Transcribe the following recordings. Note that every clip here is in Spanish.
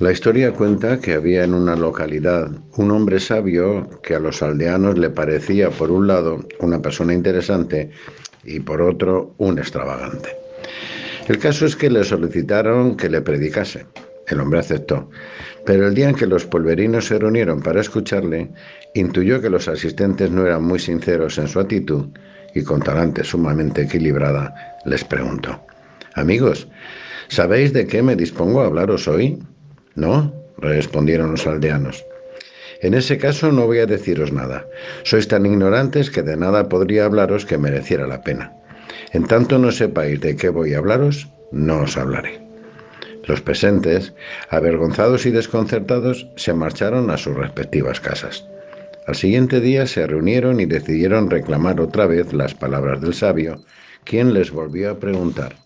La historia cuenta que había en una localidad un hombre sabio que a los aldeanos le parecía, por un lado, una persona interesante y por otro, un extravagante. El caso es que le solicitaron que le predicase. El hombre aceptó, pero el día en que los polverinos se reunieron para escucharle, intuyó que los asistentes no eran muy sinceros en su actitud y con talante sumamente equilibrada les preguntó, Amigos, ¿sabéis de qué me dispongo a hablaros hoy? No, respondieron los aldeanos. En ese caso no voy a deciros nada. Sois tan ignorantes que de nada podría hablaros que mereciera la pena. En tanto no sepáis de qué voy a hablaros, no os hablaré. Los presentes, avergonzados y desconcertados, se marcharon a sus respectivas casas. Al siguiente día se reunieron y decidieron reclamar otra vez las palabras del sabio, quien les volvió a preguntar,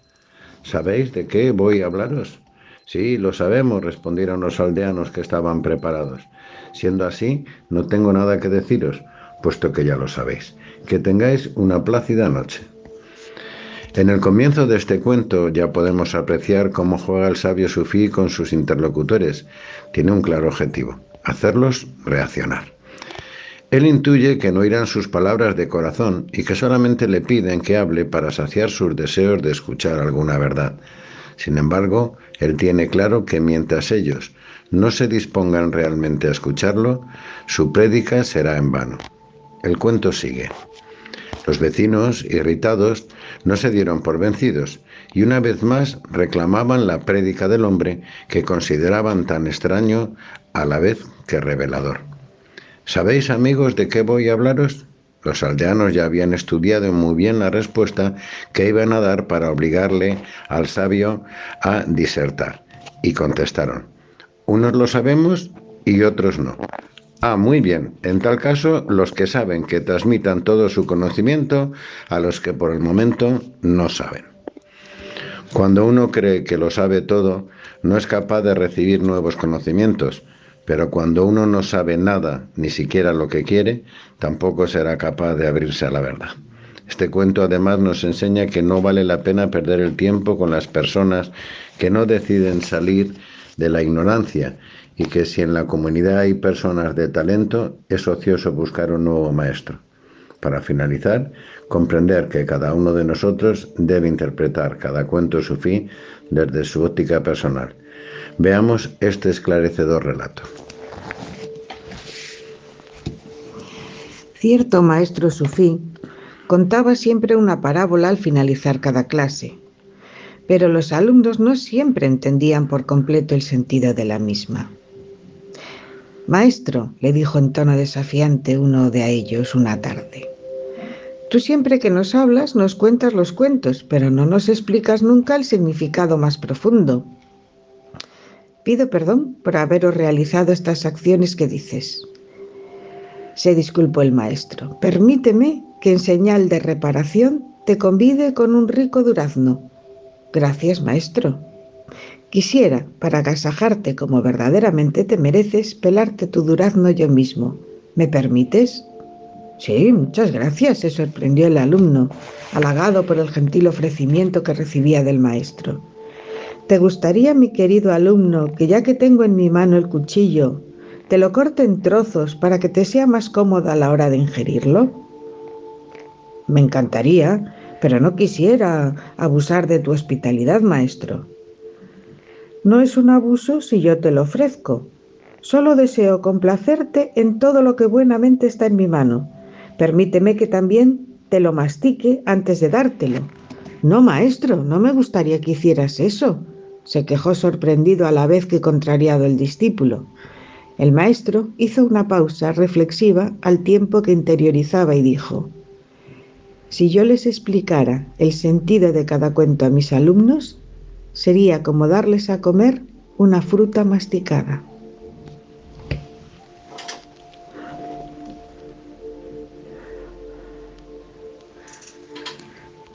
¿Sabéis de qué voy a hablaros? Sí, lo sabemos, respondieron los aldeanos que estaban preparados. Siendo así, no tengo nada que deciros, puesto que ya lo sabéis. Que tengáis una plácida noche. En el comienzo de este cuento ya podemos apreciar cómo juega el sabio sufí con sus interlocutores. Tiene un claro objetivo, hacerlos reaccionar. Él intuye que no irán sus palabras de corazón y que solamente le piden que hable para saciar sus deseos de escuchar alguna verdad. Sin embargo, él tiene claro que mientras ellos no se dispongan realmente a escucharlo, su prédica será en vano. El cuento sigue. Los vecinos, irritados, no se dieron por vencidos y una vez más reclamaban la prédica del hombre que consideraban tan extraño a la vez que revelador. ¿Sabéis, amigos, de qué voy a hablaros? Los aldeanos ya habían estudiado muy bien la respuesta que iban a dar para obligarle al sabio a disertar. Y contestaron, unos lo sabemos y otros no. Ah, muy bien. En tal caso, los que saben que transmitan todo su conocimiento a los que por el momento no saben. Cuando uno cree que lo sabe todo, no es capaz de recibir nuevos conocimientos, pero cuando uno no sabe nada, ni siquiera lo que quiere, tampoco será capaz de abrirse a la verdad. Este cuento además nos enseña que no vale la pena perder el tiempo con las personas que no deciden salir de la ignorancia y que si en la comunidad hay personas de talento, es ocioso buscar un nuevo maestro. Para finalizar, comprender que cada uno de nosotros debe interpretar cada cuento sufí desde su óptica personal Veamos este esclarecedor relato. Cierto maestro sufí contaba siempre una parábola al finalizar cada clase, pero los alumnos no siempre entendían por completo el sentido de la misma. Maestro, le dijo en tono desafiante uno de ellos una tarde, tú siempre que nos hablas nos cuentas los cuentos, pero no nos explicas nunca el significado más profundo. Pido perdón por haberos realizado estas acciones que dices. Se disculpó el maestro. Permíteme que en señal de reparación te convide con un rico durazno. Gracias, maestro. Quisiera, para agasajarte como verdaderamente te mereces, pelarte tu durazno yo mismo. ¿Me permites? Sí, muchas gracias, se sorprendió el alumno, halagado por el gentil ofrecimiento que recibía del maestro. ¿Te gustaría, mi querido alumno, que ya que tengo en mi mano el cuchillo, te lo corte en trozos para que te sea más cómoda a la hora de ingerirlo? Me encantaría, pero no quisiera abusar de tu hospitalidad, maestro. No es un abuso si yo te lo ofrezco. Solo deseo complacerte en todo lo que buenamente está en mi mano. Permíteme que también te lo mastique antes de dártelo. No, maestro, no me gustaría que hicieras eso se quejó sorprendido a la vez que contrariado el discípulo. El maestro hizo una pausa reflexiva al tiempo que interiorizaba y dijo, Si yo les explicara el sentido de cada cuento a mis alumnos, sería como darles a comer una fruta masticada.